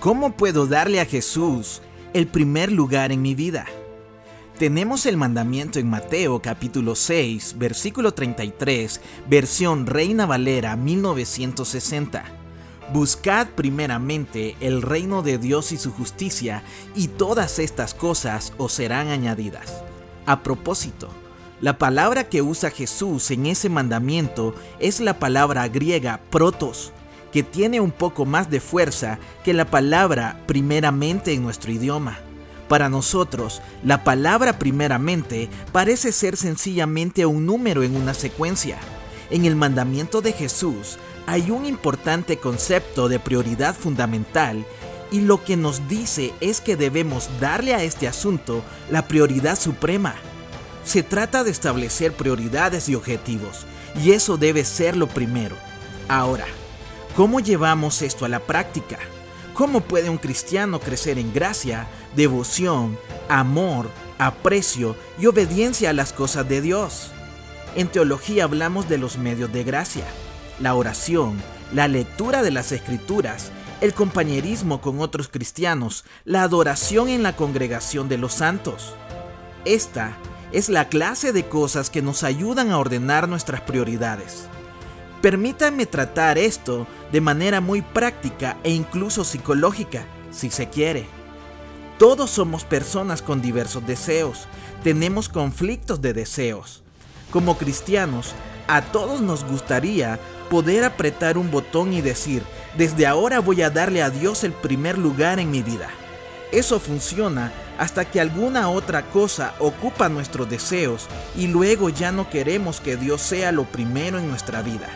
¿Cómo puedo darle a Jesús el primer lugar en mi vida? Tenemos el mandamiento en Mateo capítulo 6, versículo 33, versión Reina Valera 1960. Buscad primeramente el reino de Dios y su justicia, y todas estas cosas os serán añadidas. A propósito, la palabra que usa Jesús en ese mandamiento es la palabra griega protos, que tiene un poco más de fuerza que la palabra primeramente en nuestro idioma. Para nosotros, la palabra primeramente parece ser sencillamente un número en una secuencia. En el mandamiento de Jesús hay un importante concepto de prioridad fundamental y lo que nos dice es que debemos darle a este asunto la prioridad suprema. Se trata de establecer prioridades y objetivos, y eso debe ser lo primero. Ahora, ¿Cómo llevamos esto a la práctica? ¿Cómo puede un cristiano crecer en gracia, devoción, amor, aprecio y obediencia a las cosas de Dios? En teología hablamos de los medios de gracia, la oración, la lectura de las escrituras, el compañerismo con otros cristianos, la adoración en la congregación de los santos. Esta es la clase de cosas que nos ayudan a ordenar nuestras prioridades. Permítanme tratar esto de manera muy práctica e incluso psicológica, si se quiere. Todos somos personas con diversos deseos, tenemos conflictos de deseos. Como cristianos, a todos nos gustaría poder apretar un botón y decir, desde ahora voy a darle a Dios el primer lugar en mi vida. Eso funciona hasta que alguna otra cosa ocupa nuestros deseos y luego ya no queremos que Dios sea lo primero en nuestra vida.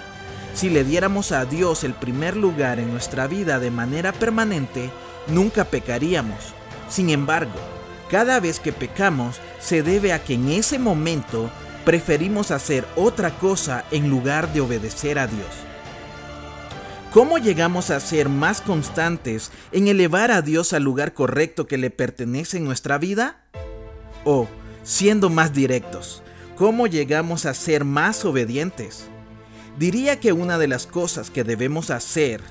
Si le diéramos a Dios el primer lugar en nuestra vida de manera permanente, nunca pecaríamos. Sin embargo, cada vez que pecamos se debe a que en ese momento preferimos hacer otra cosa en lugar de obedecer a Dios. ¿Cómo llegamos a ser más constantes en elevar a Dios al lugar correcto que le pertenece en nuestra vida? O, siendo más directos, ¿cómo llegamos a ser más obedientes? Diría que una de las cosas que debemos hacer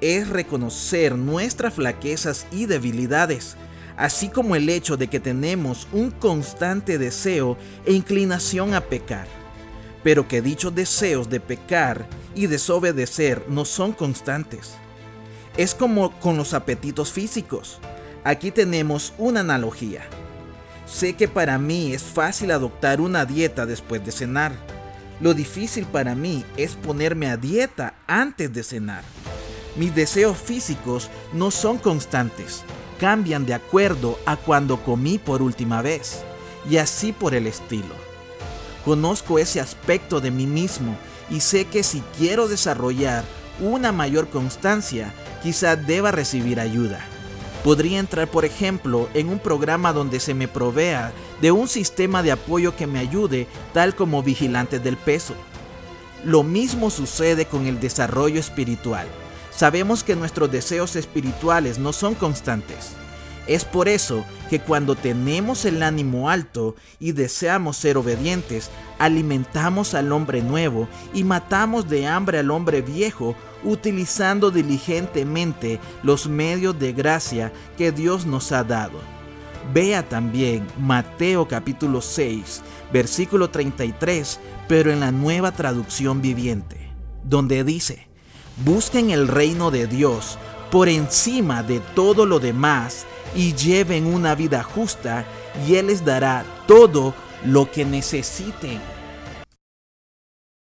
es reconocer nuestras flaquezas y debilidades, así como el hecho de que tenemos un constante deseo e inclinación a pecar, pero que dichos deseos de pecar y desobedecer no son constantes. Es como con los apetitos físicos. Aquí tenemos una analogía. Sé que para mí es fácil adoptar una dieta después de cenar lo difícil para mí es ponerme a dieta antes de cenar. Mis deseos físicos no son constantes, cambian de acuerdo a cuando comí por última vez, y así por el estilo. Conozco ese aspecto de mí mismo y sé que si quiero desarrollar una mayor constancia, quizá deba recibir ayuda. Podría entrar, por ejemplo, en un programa donde se me provea de un sistema de apoyo que me ayude, tal como vigilantes del peso. Lo mismo sucede con el desarrollo espiritual. Sabemos que nuestros deseos espirituales no son constantes. Es por eso que cuando tenemos el ánimo alto y deseamos ser obedientes, alimentamos al hombre nuevo y matamos de hambre al hombre viejo utilizando diligentemente los medios de gracia que Dios nos ha dado. Vea también Mateo capítulo 6, versículo 33, pero en la nueva traducción viviente, donde dice, busquen el reino de Dios por encima de todo lo demás y lleven una vida justa y Él les dará todo lo que necesiten.